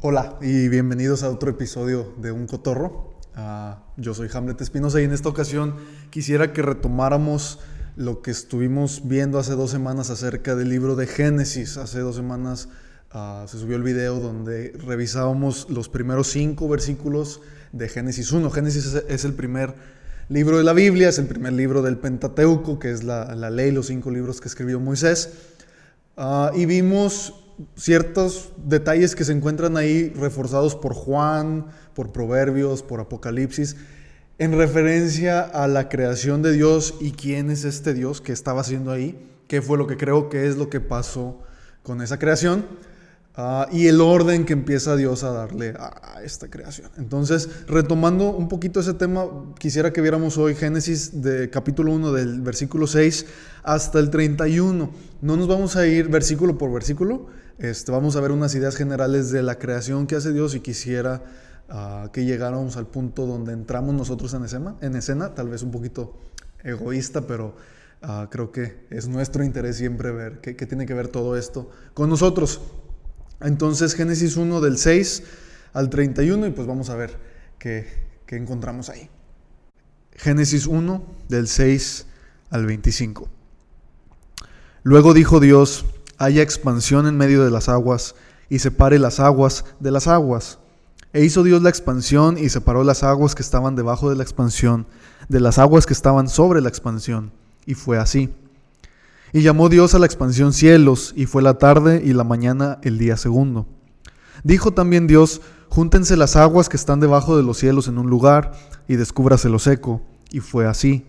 Hola y bienvenidos a otro episodio de Un Cotorro. Ah, yo soy Hamlet Espinosa y en esta ocasión quisiera que retomáramos lo que estuvimos viendo hace dos semanas acerca del libro de Génesis. Hace dos semanas ah, se subió el video donde revisábamos los primeros cinco versículos de Génesis 1. Génesis es, el primer libro de la Biblia, es el primer libro del Pentateuco, que es la, ley, los cinco libros que escribió Moisés. Ah, y vimos ciertos detalles que se encuentran ahí reforzados por Juan, por Proverbios, por Apocalipsis, en referencia a la creación de Dios y quién es este Dios que estaba haciendo ahí, qué fue lo que creo que es lo que pasó con esa creación. Ah, y el orden que empieza Dios a darle a, esta creación. Entonces, retomando un poquito ese tema, quisiera que viéramos hoy Génesis de capítulo 1 del versículo 6 hasta el 31. No nos vamos a ir versículo por versículo, este, vamos a ver unas ideas generales de la creación que hace Dios y quisiera ah, que llegáramos al punto donde entramos nosotros en escena, en escena tal vez un poquito egoísta, pero ah, creo que es nuestro interés siempre ver qué, qué tiene que ver todo esto con nosotros. Entonces Génesis 1 del 6 al 31 y pues vamos a ver qué, encontramos ahí. Génesis 1 del 6 al 25. Luego dijo Dios, haya expansión en medio de las aguas y separe las aguas de las aguas. E hizo Dios la expansión y separó las aguas que estaban debajo de la expansión de las aguas que estaban sobre la expansión. Y fue así. Y llamó Dios a la expansión cielos, y fue la tarde y la mañana el día segundo. Dijo también Dios, júntense las aguas que están debajo de los cielos en un lugar, y descúbrase lo seco. Y fue así.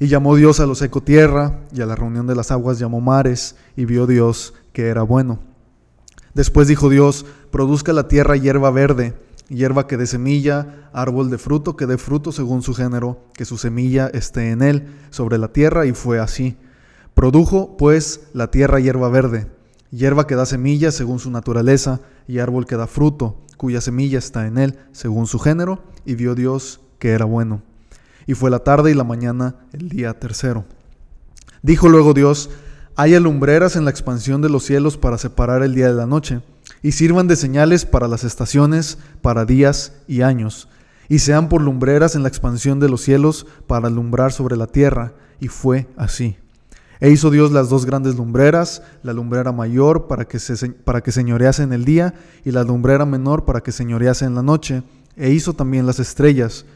Y llamó Dios a lo seco tierra, y a la reunión de las aguas llamó mares, y vio Dios que era bueno. Después dijo Dios, produzca la tierra hierba verde, hierba que dé semilla, árbol de fruto que dé fruto según su género, que su semilla esté en él, sobre la tierra, y fue así. Produjo, pues, la tierra hierba verde, hierba que da semilla según su naturaleza, y árbol que da fruto, cuya semilla está en él, según su género, y vio Dios que era bueno. Y fue la tarde y la mañana el día tercero. Dijo luego Dios, haya lumbreras en la expansión de los cielos para separar el día de la noche, y sirvan de señales para las estaciones, para días y años, y sean por lumbreras en la expansión de los cielos para alumbrar sobre la tierra. Y fue así. E hizo Dios las dos grandes lumbreras, la lumbrera mayor para que, se, para que señorease en el día y la lumbrera menor para que señorease en la noche. E hizo también las estrellas.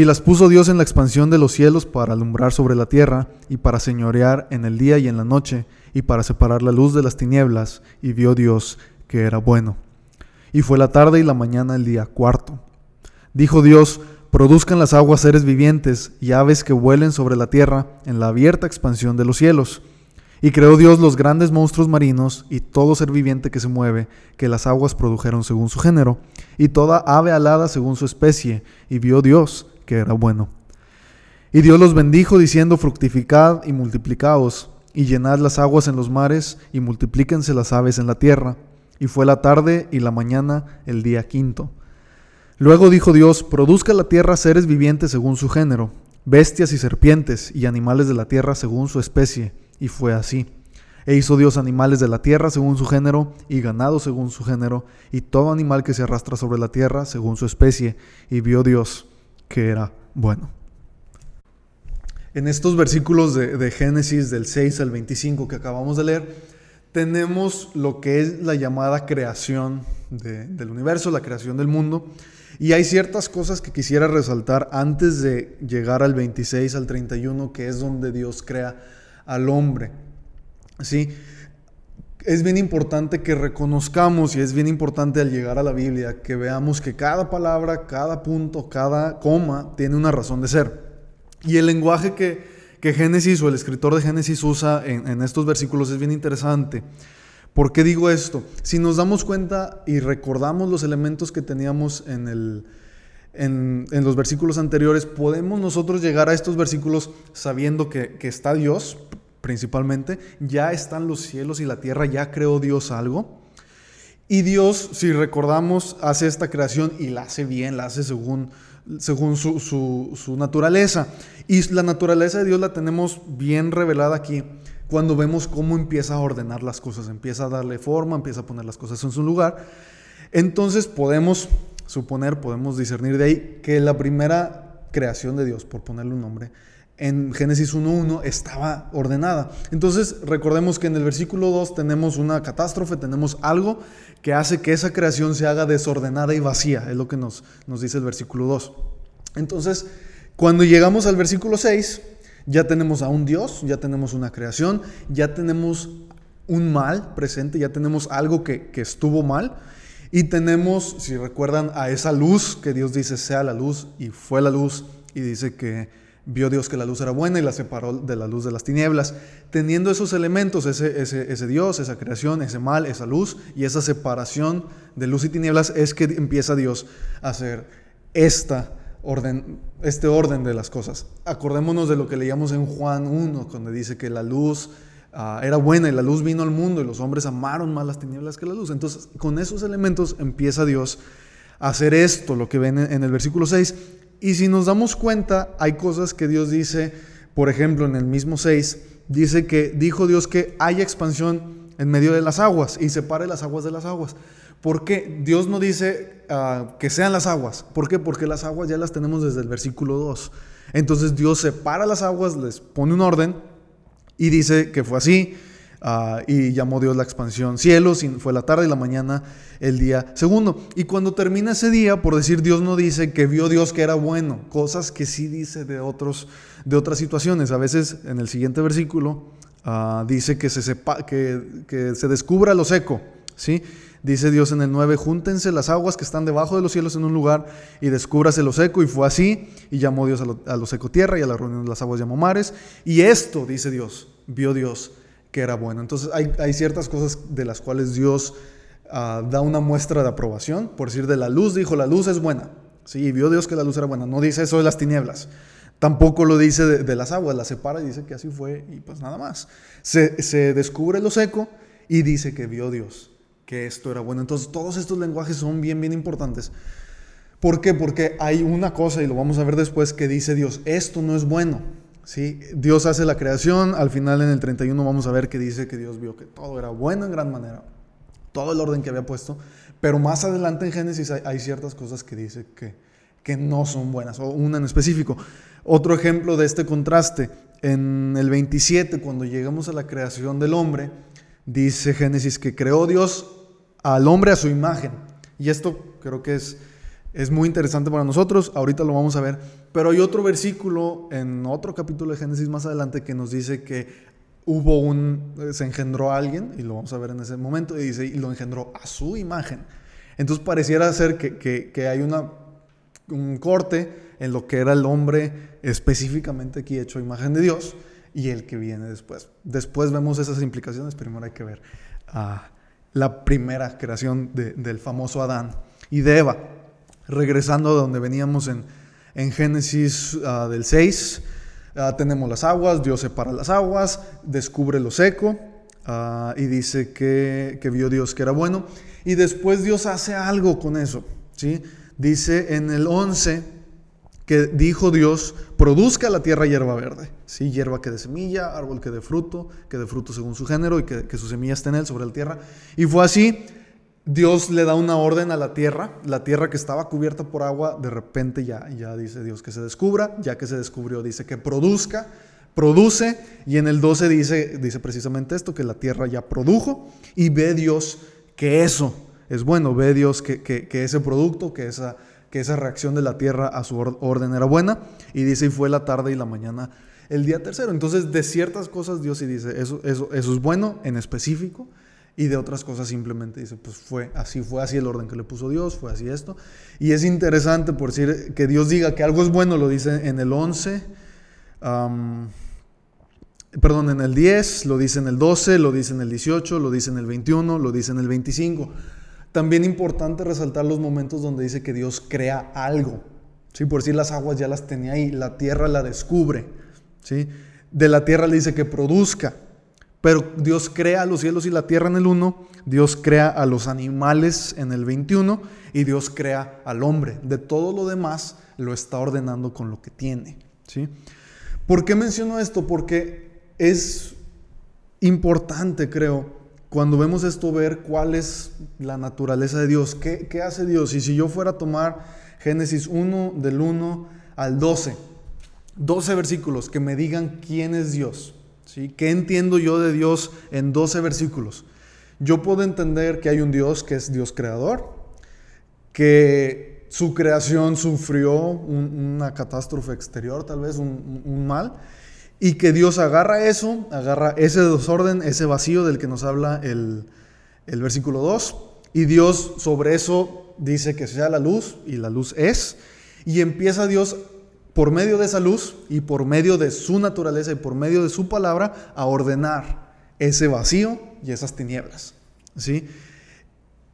Y las puso Dios en la expansión de los cielos para alumbrar sobre la tierra y para señorear en el día y en la noche y para separar la luz de las tinieblas. Y vio Dios que era bueno. Y fue la tarde y la mañana el día cuarto. Dijo Dios, produzcan las aguas seres vivientes y aves que vuelen sobre la tierra en la abierta expansión de los cielos. Y creó Dios los grandes monstruos marinos y todo ser viviente que se mueve, que las aguas produjeron según su género, y toda ave alada según su especie, y vio Dios que era bueno. Y Dios los bendijo diciendo, fructificad y multiplicaos, y llenad las aguas en los mares, y multiplíquense las aves en la tierra. Y fue la tarde y la mañana el día quinto. Luego dijo Dios, produzca la tierra seres vivientes según su género, bestias y serpientes, y animales de la tierra según su especie. Y fue así. E hizo Dios animales de la tierra según su género, y ganado según su género, y todo animal que se arrastra sobre la tierra según su especie. Y vio Dios que era bueno. En estos versículos de, Génesis del 6 al 25 que acabamos de leer, tenemos lo que es la llamada creación del universo, la creación del mundo. Y hay ciertas cosas que quisiera resaltar antes de llegar al 26, al 31, que es donde Dios crea al hombre. ¿Sí? Es bien importante que reconozcamos y es bien importante al llegar a la Biblia que veamos que cada palabra, cada punto, cada coma tiene una razón de ser. Y el lenguaje que, que Génesis o el escritor de Génesis usa en, en estos versículos es bien interesante. ¿Por qué digo esto? Si nos damos cuenta y recordamos los elementos que teníamos en, el, en, los versículos anteriores, podemos nosotros llegar a estos versículos sabiendo que, que está Dios, principalmente, ya están los cielos y la tierra, ya creó Dios algo. Y Dios, si recordamos, hace esta creación y la hace bien, la hace según, según su, su, su naturaleza. Y la naturaleza de Dios la tenemos bien revelada aquí cuando vemos cómo empieza a ordenar las cosas, empieza a darle forma, empieza a poner las cosas en su lugar. Entonces podemos suponer, podemos discernir de ahí que la primera creación de Dios, por ponerle un nombre, en Génesis 1.1 estaba ordenada. Entonces recordemos que en el versículo 2 tenemos una catástrofe, tenemos algo que hace que esa creación se haga desordenada y vacía, es lo que nos, nos dice el versículo 2. Entonces, cuando llegamos al versículo 6, ya tenemos a un Dios, ya tenemos una creación, ya tenemos un mal presente, ya tenemos algo que, que estuvo mal. Y tenemos, si recuerdan, a esa luz que Dios dice sea la luz y fue la luz y dice que vio Dios que la luz era buena y la separó de la luz de las tinieblas. Teniendo esos elementos, ese, ese, ese Dios, esa creación, ese mal, esa luz y esa separación de luz y tinieblas es que empieza Dios a hacer esta orden, este orden de las cosas. Acordémonos de lo que leíamos en Juan 1, donde dice que la luz Ah, era buena y la luz vino al mundo y los hombres amaron más las tinieblas que la luz. Entonces, con esos elementos empieza Dios a hacer esto, lo que ven en el versículo 6. Y si nos damos cuenta, hay cosas que Dios dice, por ejemplo, en el mismo 6, dice que dijo Dios que haya expansión en medio de las aguas y separe las aguas de las aguas. ¿Por qué? Dios no dice ah, que sean las aguas. ¿Por qué? Porque las aguas ya las tenemos desde el versículo 2. Entonces Dios separa las aguas, les pone un orden y dice que fue así. Ah, y llamó Dios la expansión cielos, fue la tarde y la mañana el día segundo. Y cuando termina ese día, por decir Dios no dice que vio Dios que era bueno, cosas que sí dice de, otros, de otras situaciones. A veces en el siguiente versículo ah, dice que se, sepa, que, que se descubra lo seco, ¿sí? Dice Dios en el 9, júntense las aguas que están debajo de los cielos en un lugar y descúbrase lo seco. Y fue así, y llamó Dios a lo, seco tierra y a la reunión de las aguas llamó mares. Y esto, dice Dios, vio Dios que era bueno. Entonces hay, ciertas cosas de las cuales Dios ah, da una muestra de aprobación. Por decir, de la luz, dijo, la luz es buena. Sí, vio Dios que la luz era buena. No dice eso de las tinieblas. Tampoco lo dice de, las aguas, la separa y dice que así fue y pues nada más. Se, se descubre lo seco y dice que vio Dios que esto era bueno. Entonces todos estos lenguajes son bien, bien importantes. ¿Por qué? Porque hay una cosa, y lo vamos a ver después, que dice Dios, esto no es bueno. ¿Sí? Dios hace la creación, al final en el 31 vamos a ver que dice que Dios vio que todo era bueno en gran manera, todo el orden que había puesto, pero más adelante en Génesis hay, ciertas cosas que dice que, que no son buenas, o una en específico. Otro ejemplo de este contraste, en el 27, cuando llegamos a la creación del hombre, dice Génesis que creó Dios al hombre a su imagen. Y esto creo que es, es muy interesante para nosotros, ahorita lo vamos a ver. Pero hay otro versículo en otro capítulo de Génesis más adelante que nos dice que hubo un, se engendró a alguien, y lo vamos a ver en ese momento, y dice, y lo engendró a su imagen. Entonces pareciera ser que, que, hay una, un corte en lo que era el hombre específicamente aquí hecho imagen de Dios y el que viene después. Después vemos esas implicaciones, primero hay que ver a la primera creación del famoso Adán y de Eva. Regresando a donde veníamos en, en Génesis ah, del 6, ah, tenemos las aguas, Dios separa las aguas, descubre lo seco ah, y dice que, que, vio Dios que era bueno. Y después Dios hace algo con eso. ¿sí? Dice en el 11, que dijo Dios, produzca la tierra hierba verde, ¿sí? hierba que de semilla, árbol que de fruto, que de fruto según su género y que, su semilla esté en él sobre la tierra. Y fue así, Dios le da una orden a la tierra, la tierra que estaba cubierta por agua, de repente ya, ya dice Dios que se descubra, ya que se descubrió, dice que produzca, produce, y en el 12 dice, dice precisamente esto, que la tierra ya produjo, y ve Dios que eso es bueno, ve Dios que, que ese producto, que esa que esa reacción de la tierra a su orden era buena. Y dice, y fue la tarde y la mañana el día tercero. Entonces, de ciertas cosas Dios sí dice, eso, eso, eso es bueno en específico. Y de otras cosas simplemente dice, pues fue así, fue así el orden que le puso Dios, fue así esto. Y es interesante por decir que Dios diga que algo es bueno, lo dice en el 11, perdón, en el 10, lo dice en el 12, lo dice en el 18, lo dice en el 21, lo dice en el 25. También importante resaltar los momentos donde dice que Dios crea algo. ¿sí? Por si las aguas ya las tenía ahí, la tierra la descubre. ¿sí? De la tierra le dice que produzca. Pero Dios crea los cielos y la tierra en el 1, Dios crea a los animales en el 21 y Dios crea al hombre. De todo lo demás lo está ordenando con lo que tiene. ¿sí? ¿Por qué menciono esto? Porque es importante, creo, cuando vemos esto, ver cuál es la naturaleza de Dios, qué, qué hace Dios. Y si yo fuera a tomar Génesis 1 del 1 al 12, 12 versículos que me digan quién es Dios, ¿sí? ¿Qué entiendo yo de Dios en 12 versículos? Yo puedo entender que hay un Dios que es Dios creador, que su creación sufrió una catástrofe exterior, tal vez un, mal, y que Dios agarra eso, agarra ese desorden, ese vacío del que nos habla el, versículo 2, y Dios sobre eso dice que sea la luz, y la luz es, y empieza Dios por medio de esa luz y por medio de su naturaleza y por medio de su palabra a ordenar ese vacío y esas tinieblas. ¿sí?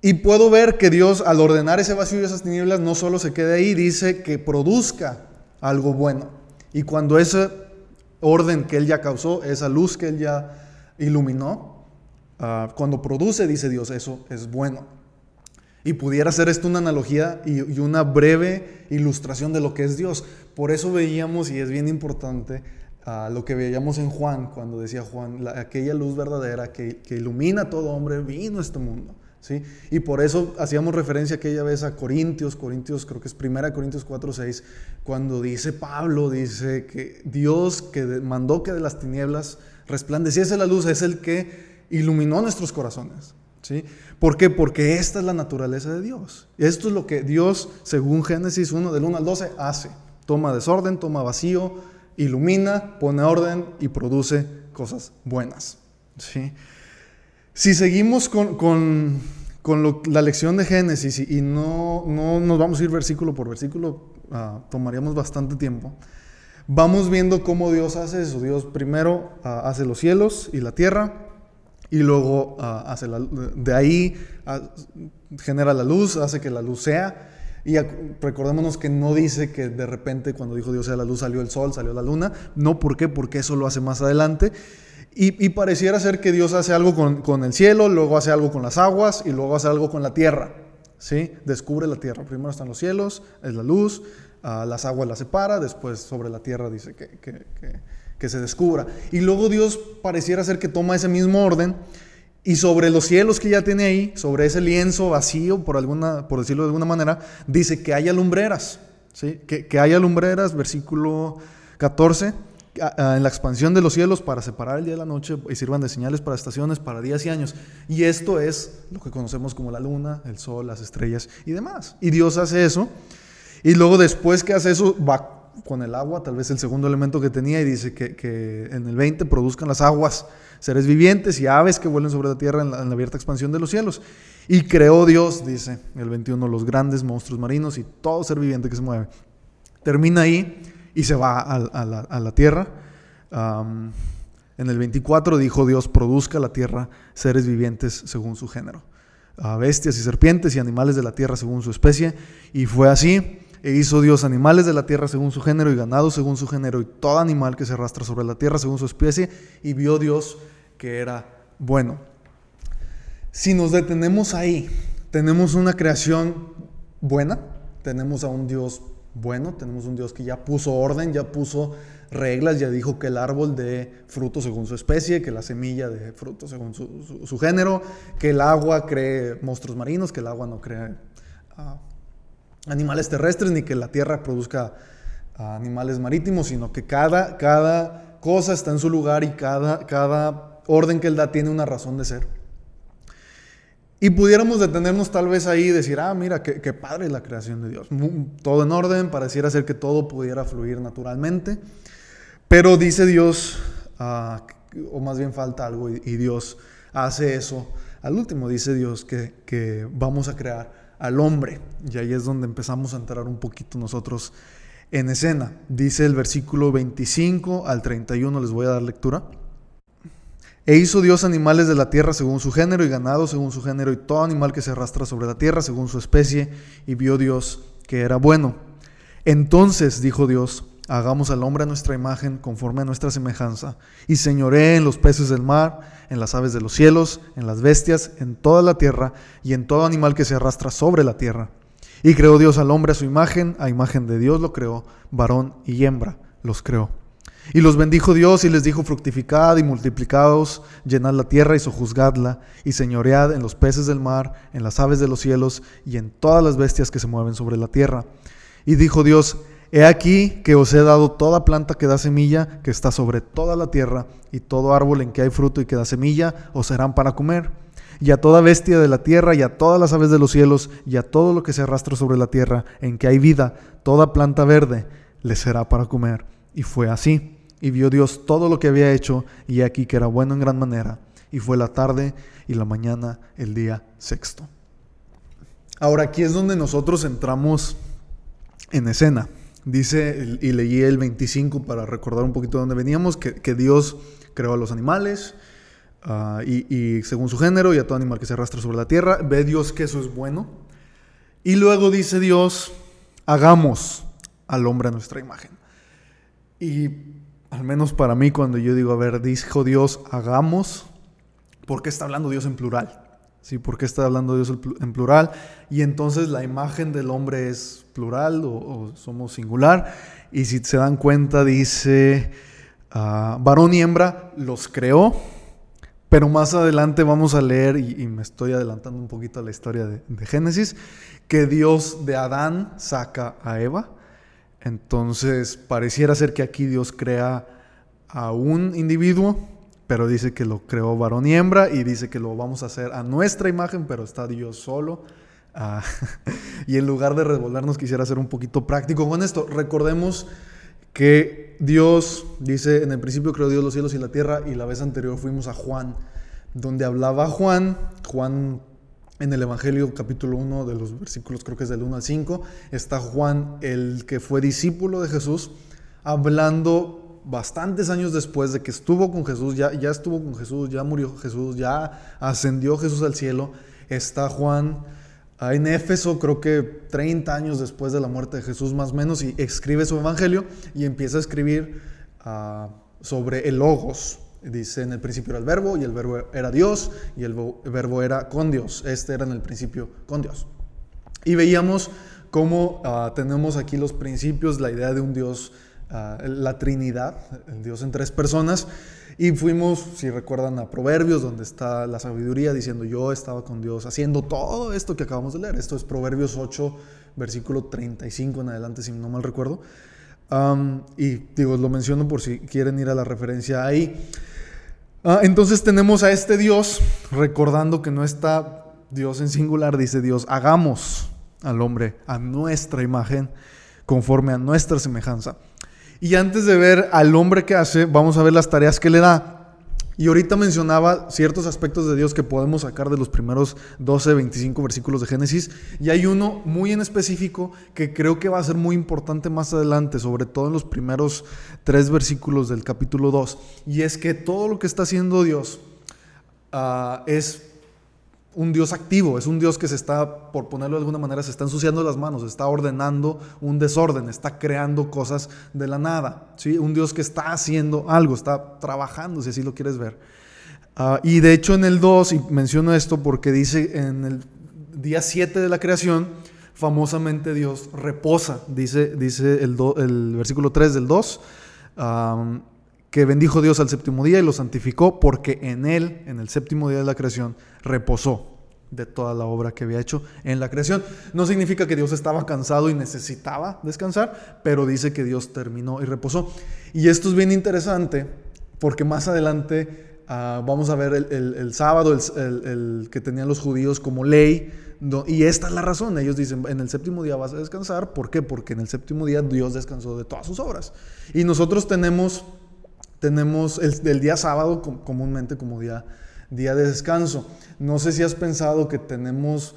Y puedo ver que Dios al ordenar ese vacío y esas tinieblas no solo se quede ahí, dice que produzca algo bueno. Y cuando ese orden que Él ya causó, esa luz que Él ya iluminó, ah, cuando produce, dice Dios, eso es bueno. Y pudiera ser esto una analogía y, una breve ilustración de lo que es Dios. Por eso veíamos, y es bien importante, ah, lo que veíamos en Juan, cuando decía Juan, aquella luz verdadera que, ilumina a todo hombre vino a este mundo. ¿sí? Y por eso hacíamos referencia aquella vez a Corintios, Corintios creo que es 1 Corintios 4, 6, cuando dice Pablo, dice que Dios que mandó que de las tinieblas resplandeciese la luz es el que iluminó nuestros corazones. ¿Sí? ¿Por qué? Porque esta es la naturaleza de Dios. Esto es lo que Dios, según Génesis 1, del 1 al 12, hace. Toma desorden, toma vacío, ilumina, pone orden y produce cosas buenas. Si seguimos con, la lección de Génesis y, no, no, nos vamos a ir versículo por versículo, ah, tomaríamos bastante tiempo. Vamos viendo cómo Dios hace eso. Dios primero ah, hace los cielos y la tierra, y luego ah, hace de ahí ah, genera la luz, hace que la luz sea. Y recordémonos que no dice que de repente cuando dijo Dios sea la luz salió el sol, salió la luna. No, ¿por qué? Porque eso lo hace más adelante. Y, pareciera ser que Dios hace algo con, el cielo, luego hace algo con las aguas y luego hace algo con la tierra. ¿sí? Descubre la tierra. Primero están los cielos, es la luz, ah, las aguas las separa, después sobre la tierra dice que se descubra. Y luego Dios pareciera ser que toma ese mismo orden y sobre los cielos que ya tiene ahí, sobre ese lienzo vacío, por, alguna, por decirlo de alguna manera, dice que haya lumbreras. ¿sí? Que, que haya lumbreras, versículo 14, en la expansión de los cielos para separar el día de la noche y sirvan de señales para estaciones, para días y años. Y esto es lo que conocemos como la luna, el sol, las estrellas y demás. Y Dios hace eso. Y luego después que hace eso, va con el agua, tal vez el segundo elemento que tenía, y dice que, en el 20 produzcan las aguas, seres vivientes y aves que vuelen sobre la tierra en la, abierta expansión de los cielos. Y creó Dios, dice el 21, los grandes monstruos marinos y todo ser viviente que se mueve. Termina ahí y se va a, la, tierra. en el 24 dijo Dios, produzca la tierra seres vivientes según su género. bestias y serpientes y animales de la tierra según su especie. Y fue así. E hizo Dios animales de la tierra según su género y ganado según su género y todo animal que se arrastra sobre la tierra según su especie. Y vio Dios que era bueno. Si nos detenemos ahí, tenemos una creación buena, tenemos a un Dios bueno, tenemos un Dios que ya puso orden, ya puso reglas, ya dijo que el árbol de fruto según su especie, que la semilla de fruto según su, género, que el agua cree monstruos marinos, que el agua no cree ah, animales terrestres ni que la tierra produzca animales marítimos, sino que cada, cada cosa está en su lugar y cada, cada orden que Él da tiene una razón de ser. Y pudiéramos detenernos tal vez ahí y decir, ah, mira, qué, padre la creación de Dios. Todo en orden, pareciera ser que todo pudiera fluir naturalmente. Pero dice Dios, ah, o más bien falta algo, y, Dios hace eso. Al último dice Dios que, que vamos a crear al hombre. Y ahí es donde empezamos a entrar un poquito nosotros en escena. Dice el versículo 25 al 31, les voy a dar lectura. E hizo Dios animales de la tierra según su género y ganado según su género y todo animal que se arrastra sobre la tierra según su especie y vio Dios que era bueno. Entonces dijo Dios, Hagamos al hombre a nuestra imagen, conforme a nuestra semejanza, y señoree en los peces del mar, en las aves de los cielos, en las bestias, en toda la tierra, y en todo animal que se arrastra sobre la tierra. Y creó Dios al hombre a su imagen, a imagen de Dios lo creó, varón y hembra los creó. Y los bendijo Dios y les dijo, fructificad y multiplicados, llenad la tierra y sojuzgadla, y señoread en los peces del mar, en las aves de los cielos, y en todas las bestias que se mueven sobre la tierra. Y dijo Dios, He aquí que os he dado toda planta que da semilla, que está sobre toda la tierra, y todo árbol en que hay fruto y que da semilla, os serán para comer. Y a toda bestia de la tierra, y a todas las aves de los cielos, y a todo lo que se arrastra sobre la tierra, en que hay vida, toda planta verde, les será para comer. Y fue así. Y vio Dios todo lo que había hecho, y aquí que era bueno en gran manera. Y fue la tarde y la mañana el día sexto. Ahora aquí es donde nosotros entramos en escena. Dice, y leí el 25 para recordar un poquito de dónde veníamos, que, Dios creó a los animales ah, y, y, según su género y a todo animal que se arrastra sobre la tierra. Ve Dios que eso es bueno. Y luego dice Dios, hagamos al hombre a nuestra imagen. Y al menos para mí, cuando yo digo, a ver, dijo Dios, hagamos, ¿por qué está hablando Dios en plural? ¿Sí? ¿Por qué está hablando Dios en plural? Y entonces la imagen del hombre es plural o, somos singular. Y si se dan cuenta, dice, uh, varón y hembra los creó. Pero más adelante vamos a leer, y, me estoy adelantando un poquito a la historia de Génesis, que Dios de Adán saca a Eva entonces, pareciera ser que aquí Dios crea a un individuo, pero dice que lo creó varón y hembra y dice que lo vamos a hacer a nuestra imagen, pero está Dios solo. Ah, y en lugar de revolvernos, quisiera ser un poquito práctico con esto. Recordemos que Dios dice, en el principio creó Dios los cielos y la tierra, y la vez anterior fuimos a Juan, donde hablaba Juan, Juan en el Evangelio capítulo 1 de los versículos creo que es del 1 al 5, está Juan, el que fue discípulo de Jesús, hablando bastantes años después de que estuvo con Jesús, ya, ya estuvo con Jesús, ya murió Jesús, ya ascendió Jesús al cielo. Está Juan ah, en Éfeso, creo que 30 años después de la muerte de Jesús más o menos, y escribe su Evangelio y empieza a escribir ah, sobre el Logos, Dice, en el principio era el verbo y el verbo era Dios y el verbo era con Dios. Este era en el principio con Dios. Y veíamos cómo ah, tenemos aquí los principios, la idea de un Dios, la Trinidad, el Dios en tres personas. Y fuimos, si recuerdan, a Proverbios, donde está la sabiduría diciendo yo estaba con Dios haciendo todo esto que acabamos de leer. Esto es Proverbios 8, versículo 35 en adelante, si no mal recuerdo. y digo, lo menciono por si quieren ir a la referencia ahí. Ah, entonces tenemos a este Dios, recordando que no está Dios en singular, dice Dios, hagamos al hombre a nuestra imagen, conforme a nuestra semejanza. Y antes de ver al hombre que hace, vamos a ver las tareas que le da. Y ahorita mencionaba ciertos aspectos de Dios que podemos sacar de los primeros 12, 25 versículos de Génesis. Y hay uno muy en específico que creo que va a ser muy importante más adelante, sobre todo en los primeros tres versículos del capítulo 2. Y es que todo lo que está haciendo Dios ah, es un Dios activo, es un Dios que se está, por ponerlo de alguna manera, se está ensuciando las manos, está ordenando un desorden, está creando cosas de la nada, ¿sí? Un Dios que está haciendo algo, está trabajando, si así lo quieres ver. Ah, y de hecho en el 2, y menciono esto porque dice en el día 7 de la creación, famosamente Dios reposa, dice, dice el, el versículo 3 del 2 que bendijo Dios al séptimo día y lo santificó porque en él, en el séptimo día de la creación, reposó de toda la obra que había hecho en la creación. No significa que Dios estaba cansado y necesitaba descansar, pero dice que Dios terminó y reposó. Y esto es bien interesante porque más adelante ah, vamos a ver el, sábado, el, que tenían los judíos como ley. y esta es la razón. Ellos dicen, en el séptimo día vas a descansar. ¿Por qué? Porque en el séptimo día Dios descansó de todas sus obras. Y nosotros tenemos tenemos el, día sábado comúnmente como día, día de descanso. No sé si has pensado que tenemos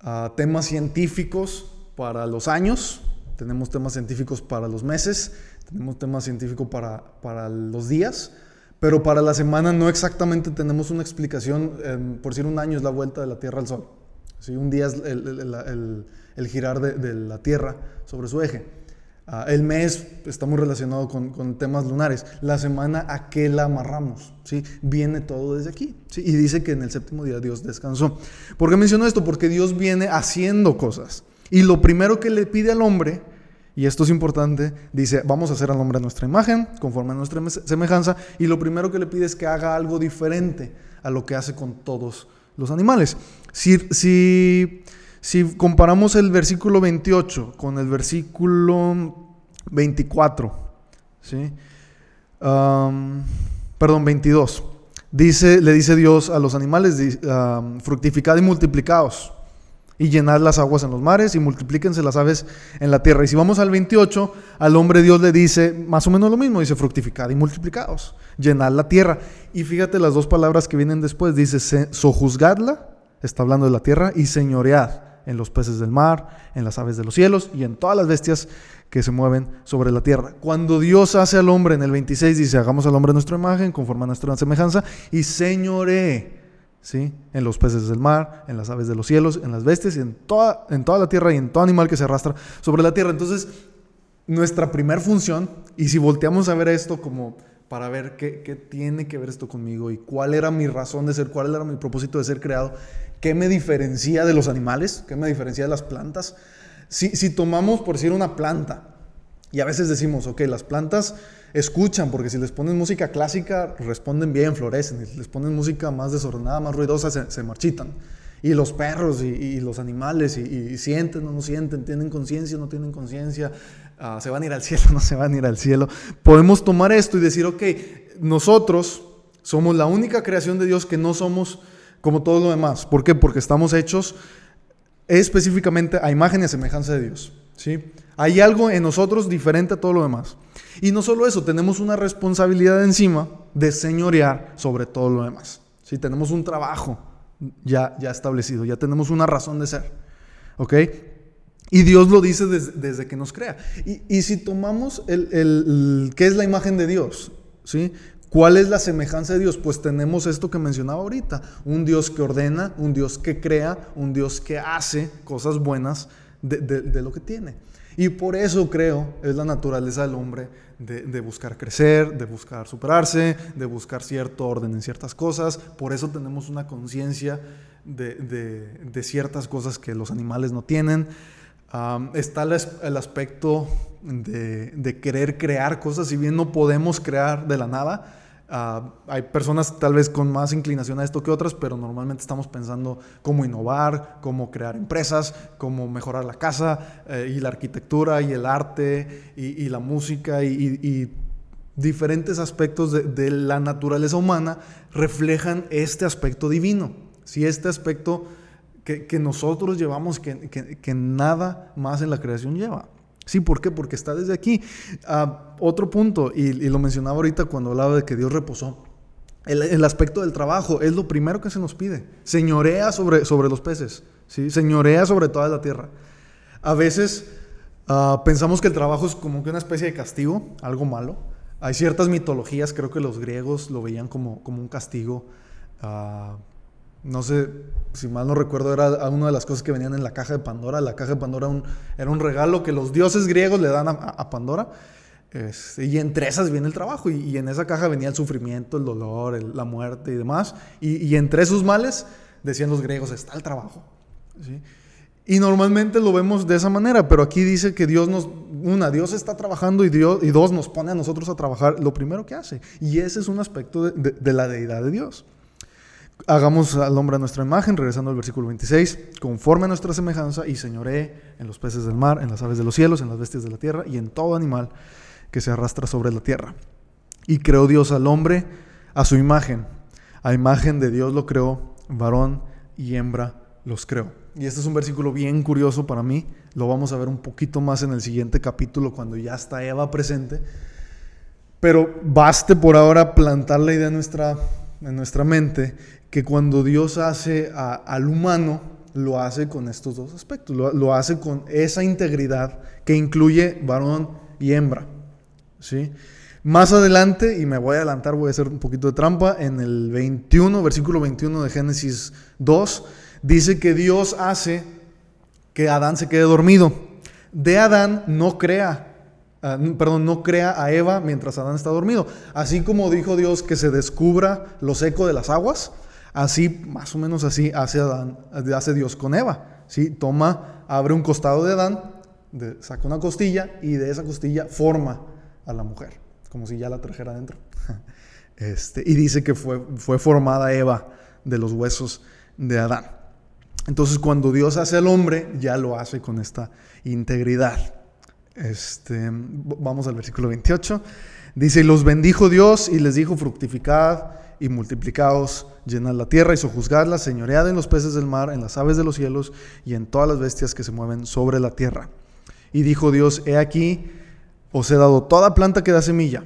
ah, temas científicos para los años, tenemos temas científicos para los meses, tenemos temas científicos para, para los días, pero para la semana no exactamente tenemos una explicación. por decir un año es la vuelta de la Tierra al Sol. ¿sí? Un día es el, girar de la Tierra sobre su eje. Ah, el mes está muy relacionado con, temas lunares. La semana, ¿a qué la amarramos? ¿Sí? Viene todo desde aquí. Y dice que en el séptimo día Dios descansó. ¿Por qué menciono esto? Porque Dios viene haciendo cosas. Y lo primero que le pide al hombre y esto es importante, dice, vamos a hacer al hombre a nuestra imagen, conforme a nuestra semejanza, y lo primero que le pide es que haga algo diferente a lo que hace con todos los animales. Si, si, si comparamos el versículo 28 con el versículo 24, ¿sí? perdón, 22, dice, le dice Dios a los animales, fructificad y multiplicados y llenad las aguas en los mares y multiplíquense las aves en la tierra. Y si vamos al 28, al hombre Dios le dice más o menos lo mismo, dice fructificad y multiplicados, llenad la tierra. Y fíjate las dos palabras que vienen después, dice sojuzgadla, está hablando de la tierra, y señoread en los peces del mar, en las aves de los cielos y en todas las bestias que se mueven sobre la tierra. Cuando Dios hace al hombre en el 26, dice, hagamos al hombre nuestra imagen, conforme a nuestra semejanza, y señoree ¿sí? En los peces del mar, en las aves de los cielos, en las bestias y en toda, en toda la tierra y en todo animal que se arrastra sobre la tierra. Entonces, nuestra primera función, y si volteamos a ver esto como para ver qué, qué, tiene que ver esto conmigo y cuál era mi razón de ser, cuál era mi propósito de ser creado, qué me diferencia de los animales, qué me diferencia de las plantas. Si, si tomamos, por decir, una planta, y a veces decimos, ok, las plantas escuchan, porque si les ponen música clásica, responden bien, florecen. Si les ponen música más desordenada, más ruidosa, se, marchitan. Y los perros y, los animales, y, sienten o no sienten, tienen conciencia o no tienen conciencia, ah, se van a ir al cielo o no se van a ir al cielo. Podemos tomar esto y decir, ok, nosotros somos la única creación de Dios que no somos como todo lo demás. ¿Por qué? Porque estamos hechos específicamente a imagen y a semejanza de Dios. ¿sí? Hay algo en nosotros diferente a todo lo demás. Y no solo eso, tenemos una responsabilidad encima de señorear sobre todo lo demás. Si tenemos un trabajo ya, ya establecido, ya tenemos una razón de ser. ¿Ok? Y Dios lo dice desde, que nos crea. Y, si tomamos el, el, qué es la imagen de Dios, ¿sí? ¿Cuál es la semejanza de Dios? Pues tenemos esto que mencionaba ahorita, un Dios que ordena, un Dios que crea, un Dios que hace cosas buenas de, lo que tiene. Y por eso creo es la naturaleza del hombre de, buscar crecer, de buscar superarse, de buscar cierto orden en ciertas cosas. Por eso tenemos una conciencia de, ciertas cosas que los animales no tienen. Está el, aspecto de, querer crear cosas, si bien no podemos crear de la nada, Ah, hay personas tal vez con más inclinación a esto que otras, pero normalmente estamos pensando cómo innovar, cómo crear empresas, cómo mejorar la casa eh, y la arquitectura y el arte y, la música y, diferentes aspectos de, la naturaleza humana reflejan este aspecto divino. Si este aspecto que, nosotros llevamos, que nada más en la creación lleva. Sí, ¿por qué? Porque está desde aquí. Ah, otro punto, y, lo mencionaba ahorita cuando hablaba de que Dios reposó. El, aspecto del trabajo es lo primero que se nos pide. Señorea sobre, sobre los peces, ¿sí? señorea sobre toda la tierra. A veces ah, pensamos que el trabajo es como que una especie de castigo, algo malo. Hay ciertas mitologías, creo que los griegos lo veían como, como un castigo. Uh, no sé, si mal no recuerdo, era una de las cosas que venían en la caja de Pandora. La caja de Pandora era un regalo que los dioses griegos le dan a, Pandora. Este, y entre esas viene el trabajo. Y, en esa caja venía el sufrimiento, el dolor, la muerte y demás. Y, entre esos males, decían los griegos, está el trabajo. Y normalmente lo vemos de esa manera, pero aquí dice que Dios nos, una, Dios está trabajando y, Dios, y dos, nos pone a nosotros a trabajar lo primero que hace. Y ese es un aspecto de la deidad de Dios. Hagamos al hombre a nuestra imagen, regresando al versículo 26, conforme a nuestra semejanza y señoree en los peces del mar, en las aves de los cielos, en las bestias de la tierra y en todo animal que se arrastra sobre la tierra. Y creó Dios al hombre a su imagen. A imagen de Dios lo creó, varón y hembra los creó. Y este es un versículo bien curioso para mí. Lo vamos a ver un poquito más en el siguiente capítulo cuando ya está Eva presente. Pero baste por ahora plantar la idea en nuestra, en nuestra mente que cuando Dios hace al humano, lo hace con estos dos aspectos, lo, hace con esa integridad que incluye varón y hembra. ¿sí? Más adelante, y me voy a adelantar, voy a hacer un poquito de trampa, en el 21, versículo 21 de Génesis 2, dice que Dios hace que Adán se quede dormido. De Adán no crea Ah, perdón, no crea a Eva mientras Adán está dormido. Así como dijo Dios que se descubra lo seco de las aguas, Así, más o menos así, hace, Adán, hace Dios con Eva. ¿sí? Toma, abre un costado de Adán saca una costilla y de esa costilla forma a la mujer, como si ya la trajera adentro. Este, y dice que fue, fue formada Eva de los huesos de Adán. Entonces cuando Dios hace al hombre, ya lo hace con esta integridad. Este, vamos al versículo 28. Dice, y los bendijo Dios y les dijo, fructificad y multiplicaos, llenad la tierra y sojuzgadla, señoread en los peces del mar, en las aves de los cielos y en todas las bestias que se mueven sobre la tierra. Y dijo Dios, he aquí, os he dado toda planta que da semilla,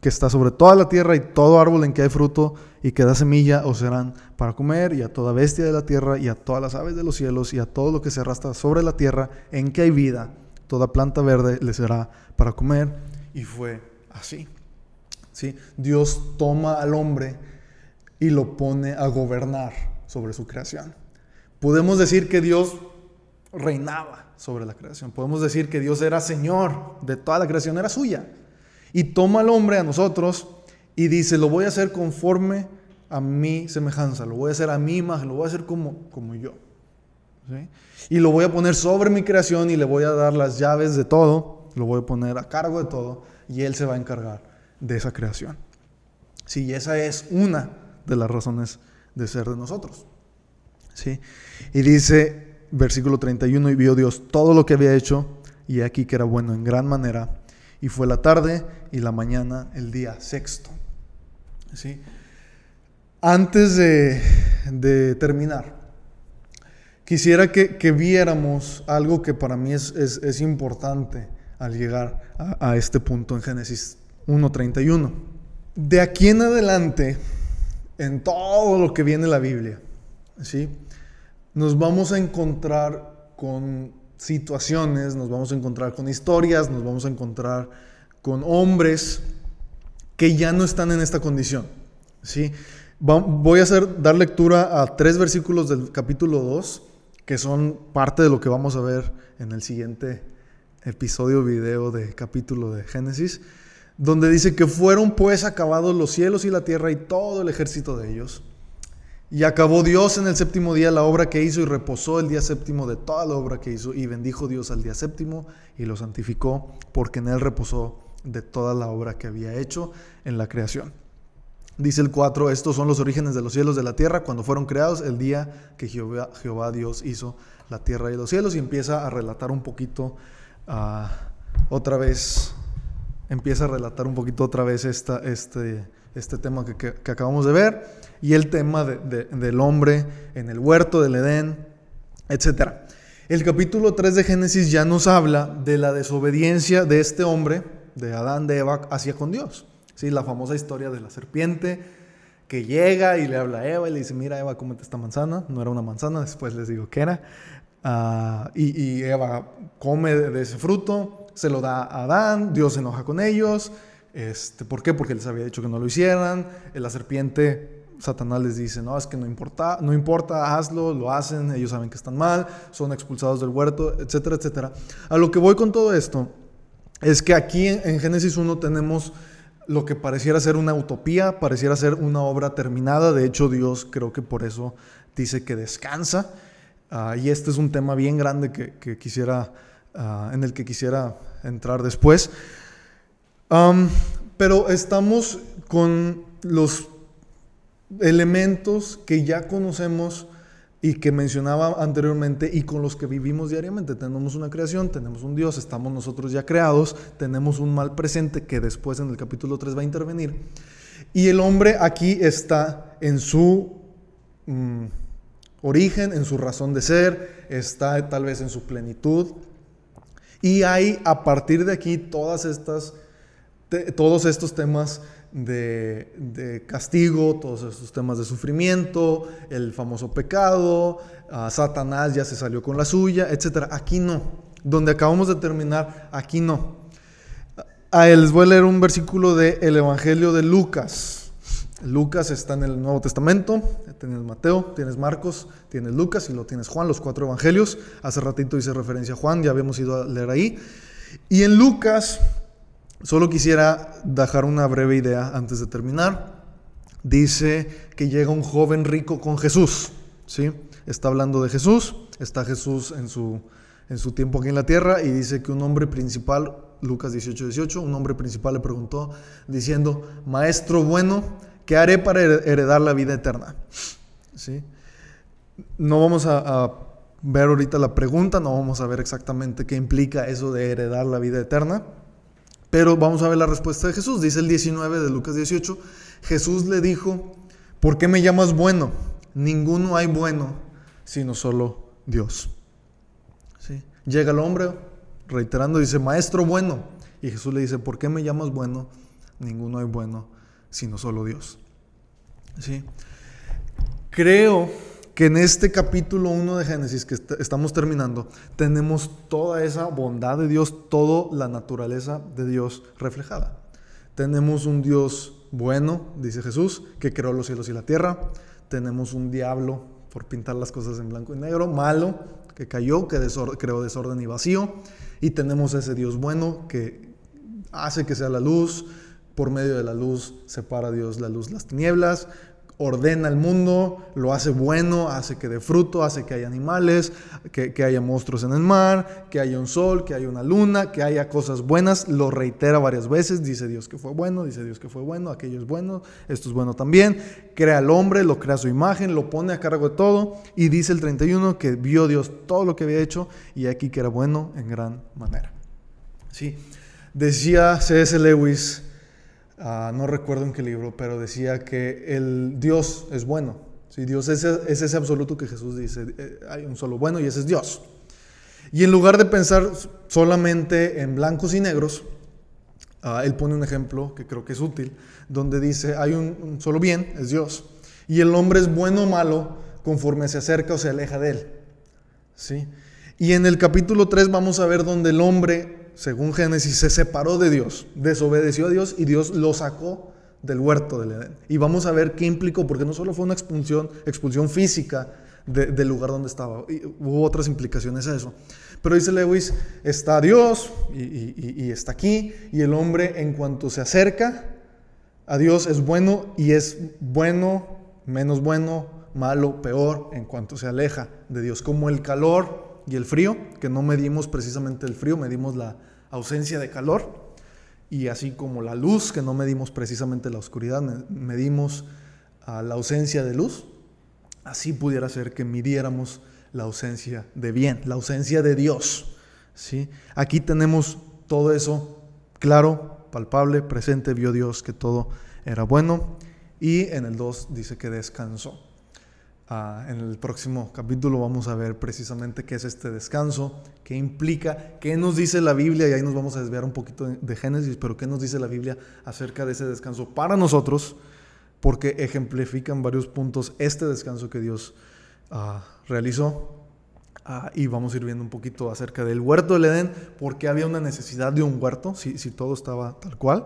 que está sobre toda la tierra y todo árbol en que hay fruto y que da semilla os serán para comer, y a toda bestia de la tierra y a todas las aves de los cielos y a todo lo que se arrastra sobre la tierra en que hay vida, toda planta verde le será para comer. Y fue así. Dios toma al hombre y lo pone a gobernar sobre su creación. Podemos decir que Dios reinaba sobre la creación. Podemos decir que Dios era Señor de toda la creación, era suya. Y toma al hombre a nosotros y dice, lo voy a hacer conforme a mi semejanza, lo voy a hacer a mi imagen, lo voy a hacer como, como yo. Y lo voy a poner sobre mi creación y le voy a dar las llaves de todo, lo voy a poner a cargo de todo y Él se va a encargar de esa creación. Sí, esa es una de las razones de ser de nosotros. ¿Sí? Y dice, versículo 31, y vio Dios todo lo que había hecho, y aquí que era bueno en gran manera, y fue la tarde y la mañana, el día sexto. ¿Sí? Antes de, terminar, quisiera que, viéramos algo que para mí es, importante al llegar a, a este punto en Génesis 1.31. De aquí en adelante, en todo lo que viene la Biblia, ¿sí? nos vamos a encontrar con situaciones, nos vamos a encontrar con historias, nos vamos a encontrar con hombres que ya no están en esta condición. ¿sí? Voy a hacer, dar lectura a tres versículos del capítulo 2, que son parte de lo que vamos a ver en el siguiente episodio video de capítulo de Génesis donde dice que fueron pues acabados los cielos y la tierra y todo el ejército de ellos. Y acabó Dios en el séptimo día la obra que hizo y reposó el día séptimo de toda la obra que hizo y bendijo Dios al día séptimo y lo santificó porque en él reposó de toda la obra que había hecho en la creación. Dice el 4, estos son los orígenes de los cielos de la tierra cuando fueron creados el día que Jehová, Dios hizo la tierra y los cielos y empieza a relatar un poquito uh, otra vez empieza a relatar un poquito otra vez este, este tema que, que, acabamos de ver y el tema de, del hombre en el huerto del Edén, etc. El capítulo 3 de Génesis ya nos habla de la desobediencia de este hombre, de Adán, de Eva, hacia con Dios. ¿Sí? La famosa historia de la serpiente que llega y le habla a Eva y le dice, mira Eva, cómete esta manzana. No era una manzana, después les digo que era. Ah, y, y, Eva come de ese fruto se lo da a Adán, Dios se enoja con ellos. Este, ¿Por qué? Porque les había dicho que no lo hicieran. La serpiente, Satanás les dice, no, es que no importa, no importa, hazlo, lo hacen, ellos saben que están mal, son expulsados del huerto, etcétera, etcétera. A lo que voy con todo esto es que aquí en, Génesis 1 tenemos lo que pareciera ser una utopía, pareciera ser una obra terminada. De hecho, Dios creo que por eso dice que descansa. Ah, y este es un tema bien grande que, que quisiera Ah, en el que quisiera entrar después. pero estamos con los elementos que ya conocemos y que mencionaba anteriormente y con los que vivimos diariamente. Tenemos una creación, tenemos un Dios, estamos nosotros ya creados, tenemos un mal presente que después en el capítulo 3 va a intervenir. Y el hombre aquí está en su mm, origen, en su razón de ser, está tal vez en su plenitud, y hay a partir de aquí todos estos temas de, castigo, todos estos temas de sufrimiento, el famoso pecado, Satanás ya se salió con la suya, etc. Aquí no. Donde acabamos de terminar, aquí no. A les voy a leer un versículo del Evangelio de Lucas. Lucas está en el Nuevo Testamento, tienes Mateo, tienes Marcos, tienes Lucas y lo tienes Juan, los cuatro evangelios. Hace ratito hice referencia a Juan, ya habíamos ido a leer ahí. Y en Lucas, solo quisiera dejar una breve idea antes de terminar. Dice que llega un joven rico con Jesús, ¿sí? Está hablando de Jesús, está Jesús en su, en su tiempo aquí en la tierra y dice que un hombre principal, Lucas 18, 18, un hombre principal le preguntó diciendo, Maestro bueno, ¿qué haré para heredar la vida eterna? ¿Sí? No vamos a, ver ahorita la pregunta, no vamos a ver exactamente qué implica eso de heredar la vida eterna, pero vamos a ver la respuesta de Jesús. Dice el 19 de Lucas 18, Jesús le dijo, ¿por qué me llamas bueno? Ninguno hay bueno, sino solo Dios. ¿Sí? Llega el hombre reiterando, dice, Maestro bueno. Y Jesús le dice, ¿por qué me llamas bueno? Ninguno hay bueno, sino solo Dios. ¿Sí? Creo que en este capítulo 1 de Génesis que estamos terminando, tenemos toda esa bondad de Dios, toda la naturaleza de Dios reflejada. Tenemos un Dios bueno, dice Jesús, que creó los cielos y la tierra. Tenemos un diablo, por pintar las cosas en blanco y negro, malo, que cayó, que creó desorden y vacío. Y tenemos ese Dios bueno que hace que sea la luz, por medio de la luz separa Dios la luz las tinieblas, ordena el mundo, lo hace bueno, hace que dé fruto, hace que haya animales, que, haya monstruos en el mar, que haya un sol, que haya una luna, que haya cosas buenas, lo reitera varias veces, dice Dios que fue bueno, dice Dios que fue bueno, aquello es bueno, esto es bueno también, crea al hombre, lo crea su imagen, lo pone a cargo de todo y dice el 31 que vio Dios todo lo que había hecho y aquí que era bueno en gran manera. Sí, decía C.S. Lewis, Ah, no recuerdo en qué libro, pero decía que el Dios es bueno. ¿sí? Dios es, ese absoluto que Jesús dice, eh, hay un solo bueno y ese es Dios. Y en lugar de pensar solamente en blancos y negros, ah, él pone un ejemplo que creo que es útil, donde dice, hay un, solo bien, es Dios, y el hombre es bueno o malo conforme se acerca o se aleja de él. ¿sí? Y en el capítulo 3 vamos a ver donde el hombre según Génesis, se separó de Dios, desobedeció a Dios y Dios lo sacó del huerto del Edén. Y vamos a ver qué implicó, porque no solo fue una expulsión, expulsión física del lugar donde estaba, hubo otras implicaciones a eso. Pero dice Lewis, está Dios y, está aquí, y el hombre en cuanto se acerca a Dios es bueno y es bueno, menos bueno, malo, peor en cuanto se aleja de Dios, como el calor y el frío, que no medimos precisamente el frío, medimos la ausencia de calor, y así como la luz, que no medimos precisamente la oscuridad, medimos la ausencia de luz, así pudiera ser que midiéramos la ausencia de bien, la ausencia de Dios. ¿sí? Aquí tenemos todo eso claro, palpable, presente, vio Dios que todo era bueno, y en el 2 dice que descansó. Ah, en el próximo capítulo vamos a ver precisamente qué es este descanso, qué implica, qué nos dice la Biblia, y ahí nos vamos a desviar un poquito de, Génesis, pero qué nos dice la Biblia acerca de ese descanso para nosotros, porque ejemplifica en varios puntos este descanso que Dios ah, realizó. Ah, y vamos a ir viendo un poquito acerca del huerto del Edén, porque había una necesidad de un huerto, si, si todo estaba tal cual.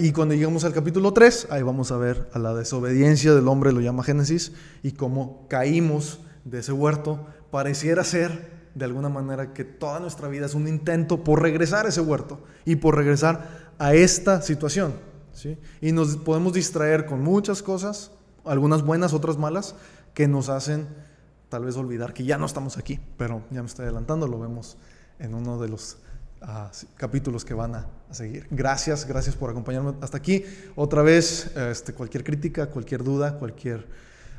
Y cuando llegamos al capítulo 3, ahí vamos a ver a la desobediencia del hombre, lo llama Génesis, y cómo caímos de ese huerto. Pareciera ser, de alguna manera, que toda nuestra vida es un intento por regresar a ese huerto y por regresar a esta situación. ¿sí? Y nos podemos distraer con muchas cosas, algunas buenas, otras malas, que nos hacen tal vez olvidar que ya no estamos aquí. Pero ya me estoy adelantando, lo vemos en uno de los capítulos que van a, seguir. Gracias, gracias por acompañarme hasta aquí. Otra vez, este, cualquier crítica, cualquier duda, cualquier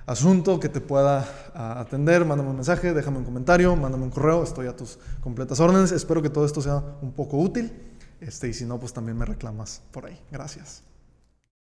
asunto que te pueda atender, mándame un mensaje, déjame un comentario, mándame un correo, estoy a tus completas órdenes. Espero que todo esto sea un poco útil. Este, y si no, pues también me reclamas por ahí. Gracias.